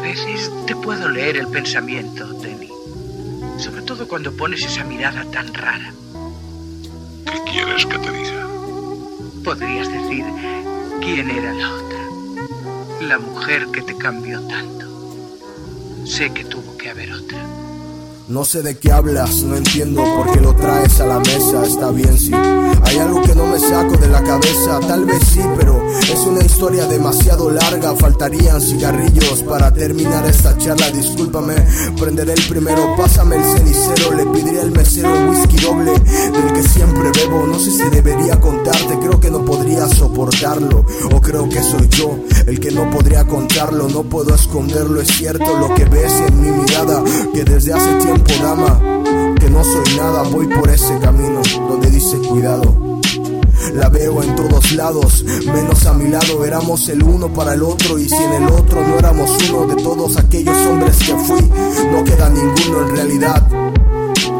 veces te puedo leer el pensamiento, Denny. Sobre todo cuando pones esa mirada tan rara. ¿Qué quieres que te diga? Podrías decir quién era la otra. La mujer que te cambió tanto. Sé que tuvo que haber otra. No sé de qué hablas, no entiendo por qué lo traes a la mesa. Está bien, sí. Hay algo que no me saco de la cabeza, tal vez sí, pero es una historia demasiado larga. Faltarían cigarrillos para terminar esta charla. Discúlpame, prenderé el primero, pásame el cenicero. Le pediría al mesero un whisky doble del que siempre bebo. No sé si debería contarte, creo que no podría soportarlo. O creo que soy yo el que no podría contarlo. No puedo esconderlo, es cierto lo que ves en mi mirada, que desde hace tiempo dama, que no soy nada, voy por ese camino donde dice cuidado. La veo en todos lados, menos a mi lado éramos el uno para el otro y si en el otro no éramos uno de todos aquellos hombres que fui, no queda ninguno en realidad.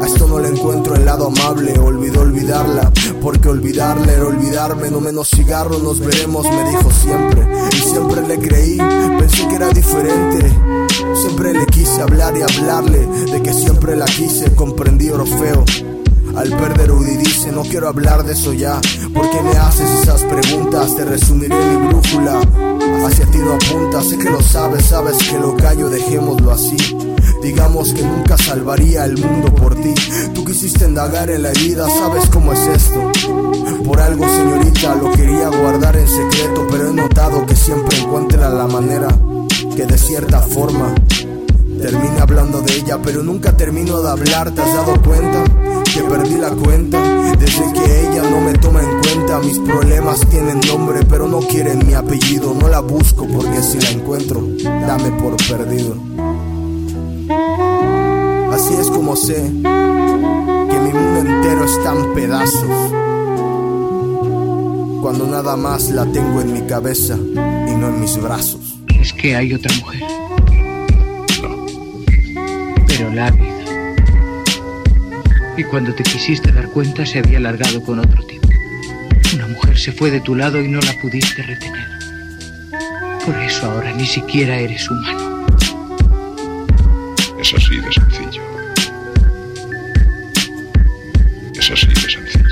A esto no le encuentro el lado amable, olvidó olvidarla, porque olvidarla era olvidarme, no menos cigarro, nos veremos, me dijo siempre, y siempre le creí, pensé que era diferente, siempre le quise hablar y hablarle, de que siempre la quise, comprendí Orfeo. Al perder Udi dice, no quiero hablar de eso ya, porque me haces esas preguntas, te resumiré mi brújula, hacia ti no apunta, sé que lo sabes, sabes que lo callo, dejémoslo así. Digamos que nunca salvaría el mundo por ti. Tú quisiste indagar en la herida, sabes cómo es esto. Por algo, señorita, lo quería guardar en secreto, pero he notado que siempre encuentra la manera que de cierta forma pero nunca termino de hablar. ¿Te has dado cuenta que perdí la cuenta? Desde que ella no me toma en cuenta, mis problemas tienen nombre, pero no quieren mi apellido. No la busco porque si la encuentro, dame por perdido. Así es como sé que mi mundo entero está en pedazos. Cuando nada más la tengo en mi cabeza y no en mis brazos. ¿Crees que hay otra mujer? Pero la habido. Y cuando te quisiste dar cuenta se había largado con otro tipo. Una mujer se fue de tu lado y no la pudiste retener. Por eso ahora ni siquiera eres humano. es así de sencillo. Es así de sencillo.